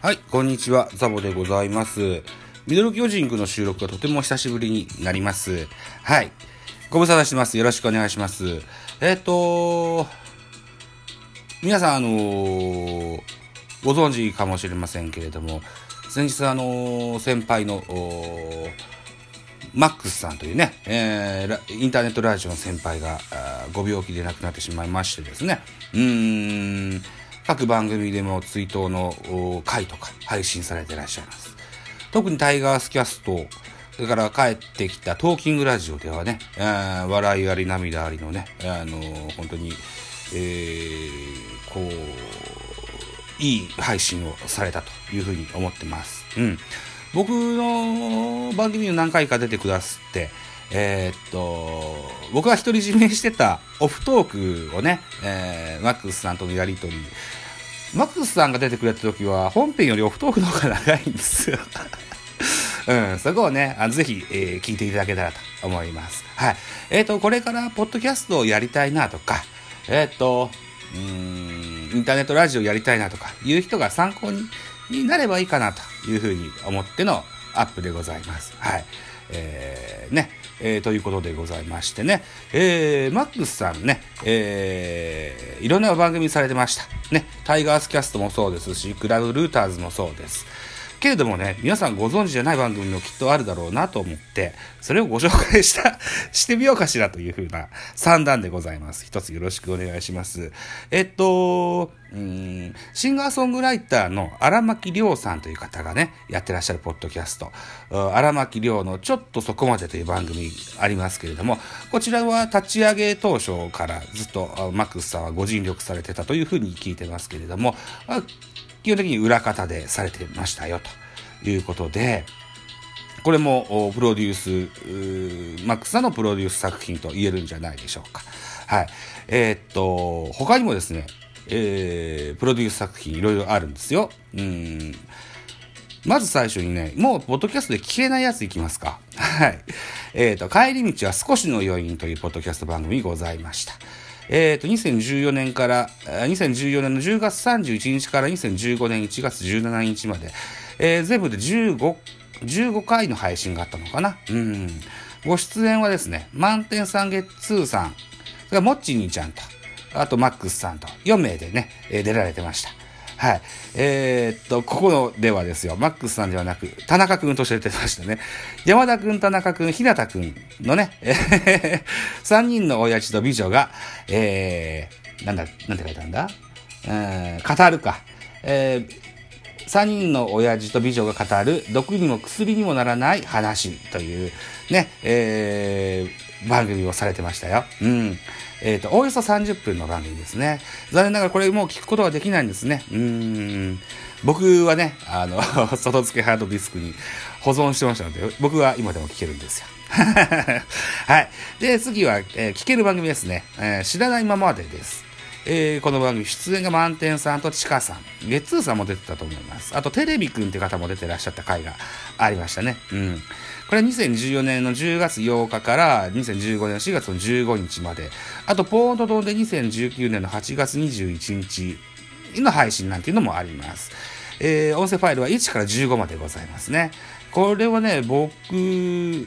はい、こんにちは、ザボでございます。ミドル巨人くの収録がとても久しぶりになります。はい。ご無沙汰してます。よろしくお願いします。えっ、と皆さん、あのーご存知かもしれませんけれども、先日、あのー先輩の、マックスさんというね、えーインターネットラジオの先輩がご病気で亡くなってしまいましてですね、うーん、各番組でも追悼の回とか配信されてらっしゃいます。特にタイガースキャスト、それから帰ってきたトーキングラジオではね、え笑いあり涙ありのね、あのー本当に、えーこう、いい配信をされたというふうに思ってます。うん。僕の番組に何回か出てくださって、えーっと、僕が独り占めしてたオフトークをね、えーマックスさんとのやりとり、マックスさんが出てくれた時は本編よりオフトークの方が長いんですよ。うん、そこをね、あのぜひ、えー聞いていただけたらと思います。はい。えっ、と、これから、ポッドキャストをやりたいなとか、えっ、と、うん、インターネットラジオやりたいなとか、いう人が参考にになればいいかなというふうに思ってのアップでございます。はい。えー、ね、えーということでございましてね、えー、マックスさんね、えー、いろんな番組されてました。ね、タイガースキャストもそうですし、クラブルーターズもそうです。けれどもね、皆さんご存知じゃない番組もきっとあるだろうなと思って、それをご紹介した、してみようかしらというふうな算段でございます。一つよろしくお願いします。えっと、シンガーソングライターの荒牧亮さんという方がね、やってらっしゃるポッドキャスト、荒牧亮のちょっとそこまでという番組ありますけれども、こちらは立ち上げ当初からずっとマックスさんはご尽力されてたというふうに聞いてますけれども、基本的に裏方でされてましたよということで、これもプロデュース、ーマックスさんのプロデュース作品と言えるんじゃないでしょうか。はい。えーっと、他にもですね、えープロデュース作品いろいろあるんですよ。うん。まず最初にね、もう、ポッドキャストで聞けないやついきますか。はい。えーっと、帰り道は少しの余韻というポッドキャスト番組ございました。えっ、と、2014年から、2014年の10月31日から2015年1月17日まで、えー全部で15、15回の配信があったのかな。うん。ご出演はですね、満点さんゲッツーさん、それからモッチー兄ちゃんと、あとマックスさんと4名でね、出られてました。はい。えーっと、ここのではですよ、マックスさんではなく、田中くんとして出てましたね。山田くん、田中くん、日向くんのね、えー、3人の親父と美女が、えー、なんだ、なんて書いてあるんだ？えー、語るか。えー、3人の親父と美女が語る毒にも薬にもならない話というね、えー、番組をされてましたよ。うん。えっ、と、おおよそ30分の番組ですね。残念ながらこれもう聞くことはできないんですね。うん。僕はね、あの、外付けハードディスクに保存してましたので、僕は今でも聞けるんですよ。はい。で、次は、えー聞ける番組ですね。えー知らないままでです。えーこの番組、出演が満点さんとちかさん、ゲッツーさんも出てたと思います。あと、テレビくんって方も出てらっしゃった回がありましたね。うん。これは2014年の10月8日から2015年の4月の15日まで、あと、ポーンと飛んで2019年の8月21日の配信なんていうのもあります。えー音声ファイルは1から15までございますね。これはね、僕、聞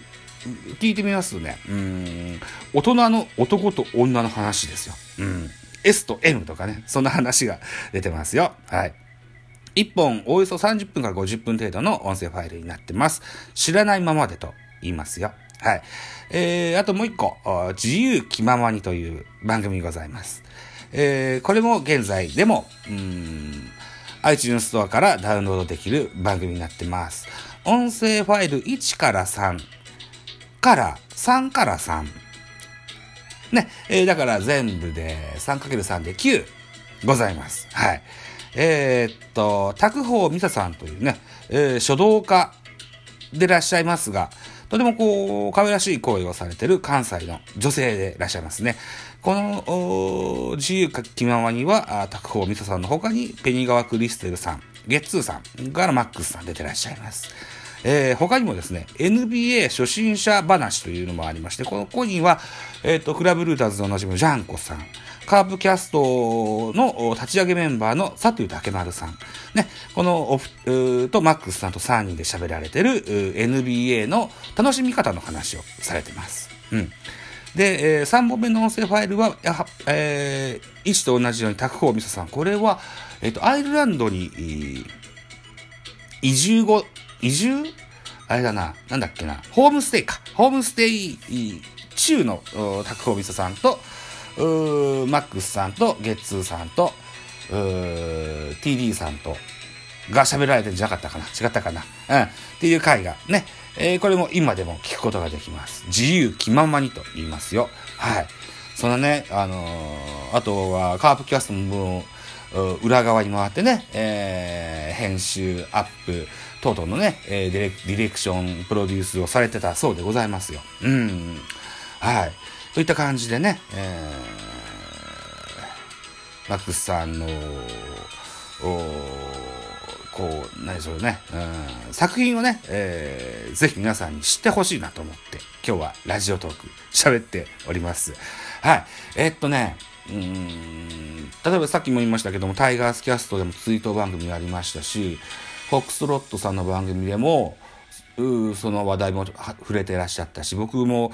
いてみますとね、うん、大人の男と女の話ですよ。うん。S と M とかね、そんな話が出てますよ。はい。1本およそ30分から50分程度の音声ファイルになってます。知らないままでと言いますよ。はい。えー、あともう一個、自由気ままにという番組ございます。えー、これも現在でも、うーん、iTunes ストアからダウンロードできる番組になってます。音声ファイル1から3から3から3。ね、えーだから全部で 3×3 で9ございます。はい。えーっと、拓宝美沙さんというね、えー書道家でいらっしゃいますが、とてもこう、可愛らしい声をされている関西の女性でいらっしゃいますね。この、自由か気ままには、拓宝美沙さんの他に、ペニガワクリステルさん、ゲッツーさんからマックスさん出てらっしゃいます。えー、他にもですね、NBA 初心者話というのもありまして、このここには、えっ、ー、と、クラブルーターズでおなじみのジャンコさん、カープキャストの立ち上げメンバーの佐藤竹丸さん、ね、このオフとマックスさんと3人で喋られてる NBA の楽しみ方の話をされてます。うん。で、えー、3本目の音声ファイルは、やはえー、1と同じように、拓宝美沙さん。これは、えっ、ー、と、アイルランドに、移住後、移住？あれだな、なんだっけな、ホームステイか。ホームステイ中の拓宝美沙さんと、マックスさんと、ゲッツーさんと、TD さんと、が喋られてんじゃなかったかな違ったかなうん。っていう回がね、えー、これも今でも聞くことができます。自由気ままにと言いますよ。はい。そのね、あのー、あとはカープキャストも裏側に回ってね、えー、編集、アップ、等々のね、えー、ディレクション、プロデュースをされてたそうでございますよ。うん。はい。といった感じでね、えー、マックスさんの、こう、何でしょうね、うん、作品をね、えー、ぜひ皆さんに知ってほしいなと思って、今日はラジオトーク喋っております。はい。えー、っとね、うん、例えばさっきも言いましたけども、タイガースキャストでも追悼番組ありましたし、フォックスロットさんの番組でも、その話題も触れてらっしゃったし、僕も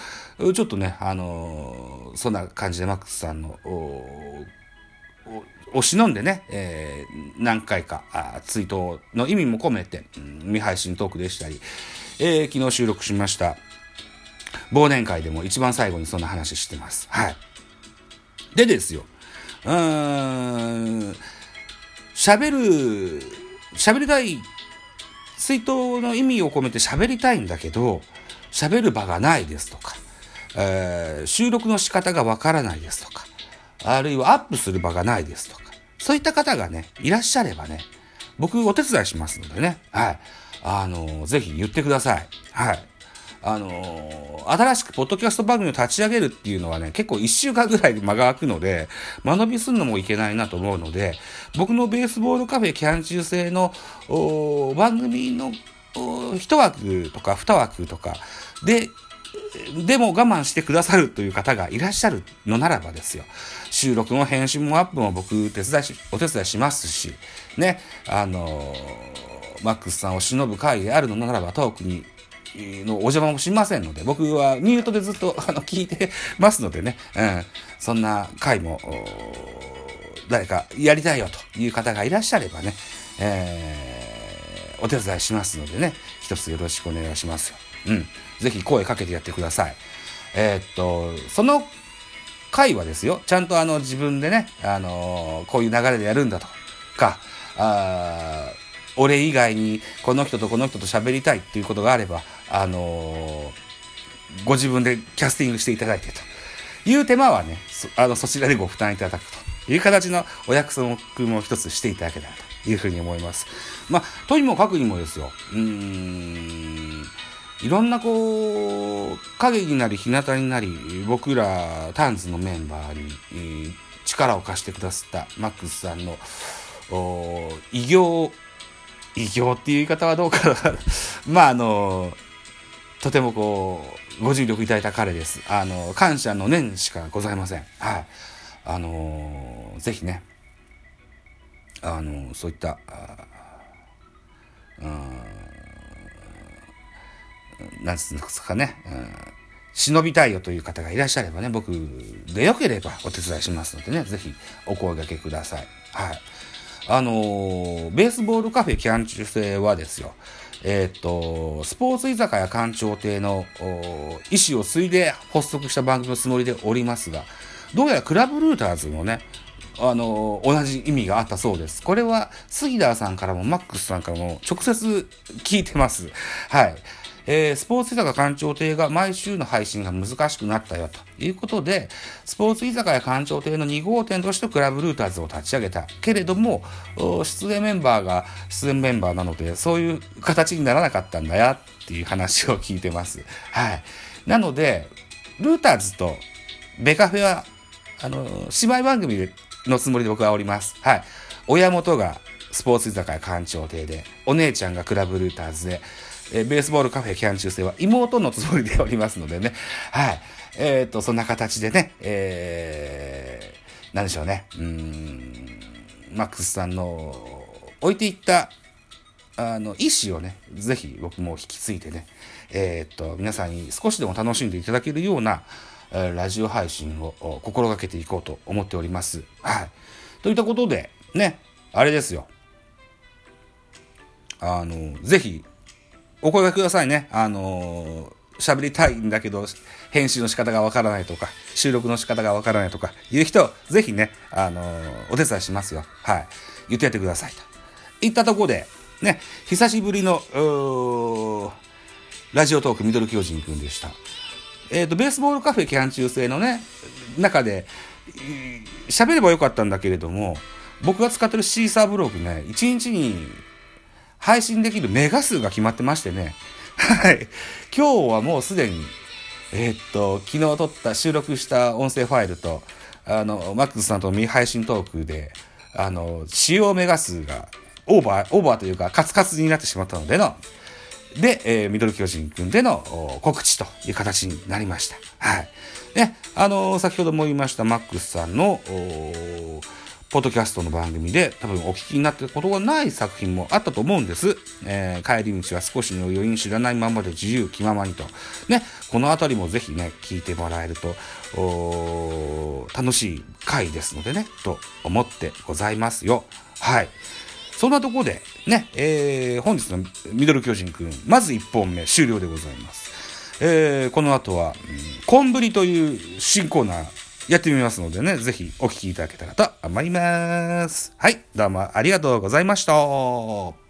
ちょっとね、あのそんな感じでマックスさんのを忍んでね、えー、何回かあ追悼の意味も込めて、うん、未配信トークでしたり、えー、昨日収録しました忘年会でも一番最後にそんな話してます。はい。でですよ、うーん、喋る、喋りたい、追悼の意味を込めて喋りたいんだけど、喋る場がないですとか、えー、収録の仕方がわからないですとか、あるいはアップする場がないですとか、そういった方がね、いらっしゃればね、僕お手伝いしますのでね、はい。あの、ぜひ言ってください。はい。あの新しくポッドキャスト番組を立ち上げるっていうのはね、結構一週間ぐらい間が空くので、間延びするのもいけないなと思うので、僕のベースボールカフェキャン中制の番組の一枠とか二枠とかで、でも我慢してくださるという方がいらっしゃるのならばですよ。収録も編集もアップも僕手伝いし、お手伝いしますし、ね、あのー、マックスさんを忍ぶ会であるのならばトークにのお邪魔もしませんので、僕はミュートでずっと あの聞いてますのでね、うん、そんな回も、誰かやりたいよという方がいらっしゃればね、えー、お手伝いしますのでね、一つよろしくお願いしますよ。うん。ぜひ声かけてやってください。えー、っと、その回はですよ、ちゃんとあの自分でね、あのー、こういう流れでやるんだとか、あ俺以外にこの人とこの人と喋りたいっていうことがあれば、あのー、ご自分でキャスティングしていただいてと。いう手間はね、そあのそちらでご負担いただくという形のお約束も一つしていただけたらというふうに思います。まあ、とにもかくにもですよ、うーん、いろんなこう、影になり日向になり、僕らターンズのメンバーに、力を貸してくださったマックスさんの、偉業、偉業っていう言い方はどうかな まああの、とてもこう、ご尽力いただいた彼です。あの、感謝の念しかございません。はい。あの、ぜひね、あの、そういった、うんなんつうんですかね、うん、忍びたいよという方がいらっしゃればね、僕でよければお手伝いしますのでね、ぜひお声掛けください。はい。あのー、ベースボールカフェキャン中制はですよ、えっ、と、スポーツ居酒屋館長亭の意思を継いで発足した番組のつもりでおりますが、どうやらクラブルーターズもね、あの同じ意味があったそうです。これは、杉田さんからもマックスさんからも直接聞いてます。はい。えー、スポーツ居酒屋館長亭が毎週の配信が難しくなったよということで、スポーツ居酒屋館長亭の2号店としてクラブルーターズを立ち上げた。けれども、出演メンバーが出演メンバーなので、そういう形にならなかったんだよっていう話を聞いてます。はい。なので、ルーターズとベカフェは、あの、姉妹番組のつもりで僕はおります。はい。親元がスポーツ居酒屋館長亭で、お姉ちゃんがクラブルーターズで、えー、ベースボールカフェキャン中世は妹のつもりでおりますのでね。はい。えっ、ー、と、そんな形でね、えー、なんでしょうね。うん、マックスさんの置いていったあの意思をね、ぜひ僕も引き継いでね、えー、っと、皆さんに少しでも楽しんでいただけるような、え、ラジオ配信を心がけていこうと思っております。はい。といったことで、ね、あれですよ。あの、ぜひ、お声がけくださいね。あの、喋りたいんだけど、編集の仕方がわからないとか、収録の仕方がわからないとか、いう人、ぜひね、あの、お手伝いしますよ。はい。言ってやってくださいと。いったところで、ね、久しぶりの、ラジオトークミドル巨人くんでした。えっ、ー、と、ベースボールカフェキャン中制のね、中で、喋ればよかったんだけれども、僕が使ってるシーサーブログね、1日に配信できるメガ数が決まってましてね、はい。今日はもうすでに、えー、っと、昨日撮った収録した音声ファイルと、あの、マックスさんと未配信トークで、あの、使用メガ数がオーバー、オーバーというか、カツカツになってしまったのでの、で、えー、ミドル巨人くんでの告知という形になりました。はい。ね、あのー、先ほども言いましたマックスさんの、ポッドキャストの番組で多分お聞きになってたことがない作品もあったと思うんです。えー、帰り道は少しの余韻知らないままで自由気ままにと。ね、このあたりもぜひね、聞いてもらえると、楽しい回ですのでね、と思ってございますよ。はい。そんなところで、ね、えー、本日のミドル巨人くん、まず1本目終了でございます。えー、この後は、コンブリという新コーナーやってみますのでね、ぜひお聴きいただけたらと思います。はい、どうもありがとうございました。